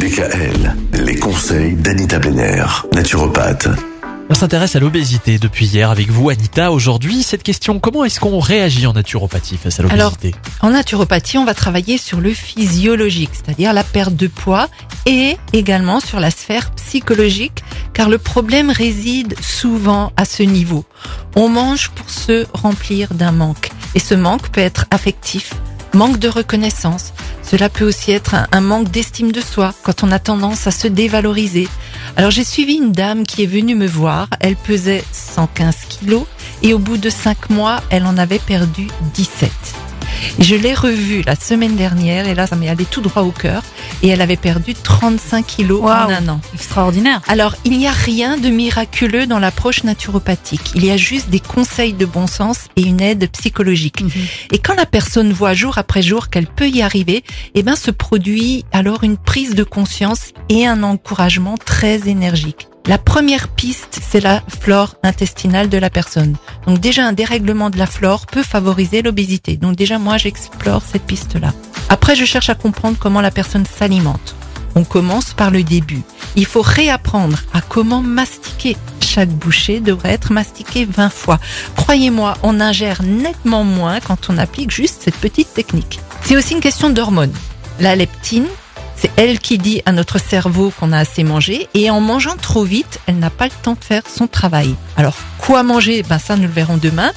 DKL, les conseils d'Anita Benner, naturopathe. On s'intéresse à l'obésité depuis hier avec vous, Anita. Aujourd'hui, cette question, comment est-ce qu'on réagit en naturopathie face à l'obésité En naturopathie, on va travailler sur le physiologique, c'est-à-dire la perte de poids, et également sur la sphère psychologique, car le problème réside souvent à ce niveau. On mange pour se remplir d'un manque, et ce manque peut être affectif, manque de reconnaissance. Cela peut aussi être un, manque d'estime de soi, quand on a tendance à se dévaloriser. Alors j'ai suivi une dame qui est venue me voir, elle pesait 115 kilos, et au bout de 5 mois, elle en avait perdu 17. Et je l'ai revue la semaine dernière et là, ça m'est allé tout droit au cœur. Et elle avait perdu 35 kilos en Waouh. un an. Extraordinaire. Alors, il n'y a rien de miraculeux dans l'approche naturopathique. Il y a juste des conseils de bon sens et une aide psychologique. Et quand la personne voit jour après jour qu'elle peut y arriver, eh ben, se produit alors une prise de conscience et un encouragement très énergique. La première piste, c'est la flore intestinale de la personne. Donc déjà, un dérèglement de la flore peut favoriser l'obésité. Donc déjà, moi, j'explore cette piste-là. Après, je cherche à comprendre comment la personne s'alimente. On commence par le début. Il faut réapprendre à comment mastiquer. Chaque bouchée devrait être mastiquée 20 fois. Croyez-moi, on ingère nettement moins quand on applique juste cette petite technique. C'est aussi une question d'hormones. La leptine, c'est elle qui dit à notre cerveau qu'on a assez mangé et en mangeant trop vite, elle n'a pas le temps de faire son travail. Alors, quoi manger? Ben ça, nous le verrons demain.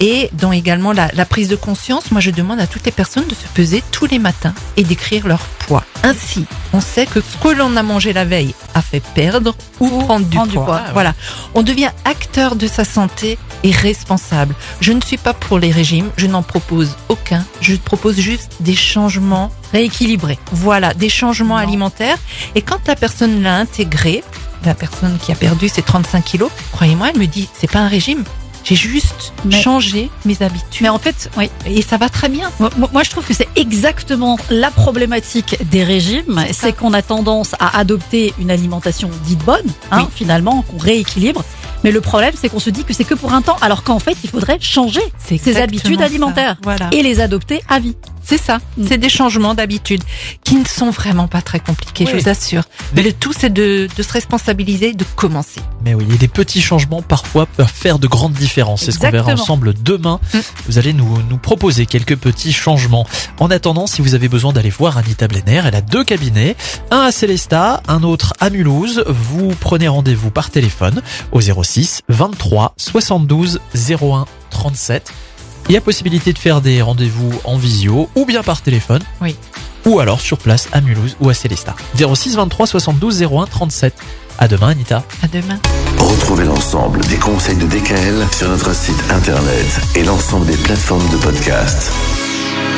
Et dans également la, la prise de conscience, moi je demande à toutes les personnes de se peser tous les matins et d'écrire leur poids. Ainsi, on sait que ce que l'on a mangé la veille a fait perdre ou, prendre du prendre du poids. poids. Voilà. On devient acteur de sa santé et responsable. Je ne suis pas pour les régimes, je n'en propose aucun. Je propose juste des changements Rééquilibré. voilà, des changements Non. alimentaires. Et quand la personne l'a intégré, la personne qui a perdu ses 35 kilos, croyez-moi, elle me dit, c'est pas un régime. J'ai juste Mais- changé mes habitudes. Mais en fait, oui. Et ça va très bien. Moi, je trouve que c'est exactement la problématique des régimes. C'est qu'on a tendance à adopter une alimentation dite bonne, hein, Oui. finalement, qu'on rééquilibre. Mais le problème, c'est qu'on se dit que c'est que pour un temps, alors qu'en fait, il faudrait changer ses habitudes ça. alimentaires Voilà. et les adopter à vie. C'est ça. Mm. C'est des changements d'habitude qui ne sont vraiment pas très compliqués, je vous assure. Mais le tout, c'est de, de se responsabiliser, de commencer. Mais oui, et des petits changements parfois peuvent faire de grandes différences. C'est ce qu'on verra ensemble demain. Mm. Vous allez nous, nous proposer quelques petits changements. En attendant, si vous avez besoin d'aller voir Anita Blenner, elle a deux cabinets, un à Célestat, un autre à Mulhouse. Vous prenez rendez-vous par téléphone au 06 23 72 01 37. Il y a possibilité de faire des rendez-vous en visio ou bien par téléphone. Oui. Ou alors sur place à Mulhouse ou à Célestat. 06 23 72 01 37. À demain, Anita. À demain. Retrouvez l'ensemble des conseils de DKL sur notre site internet et l'ensemble des plateformes de podcast.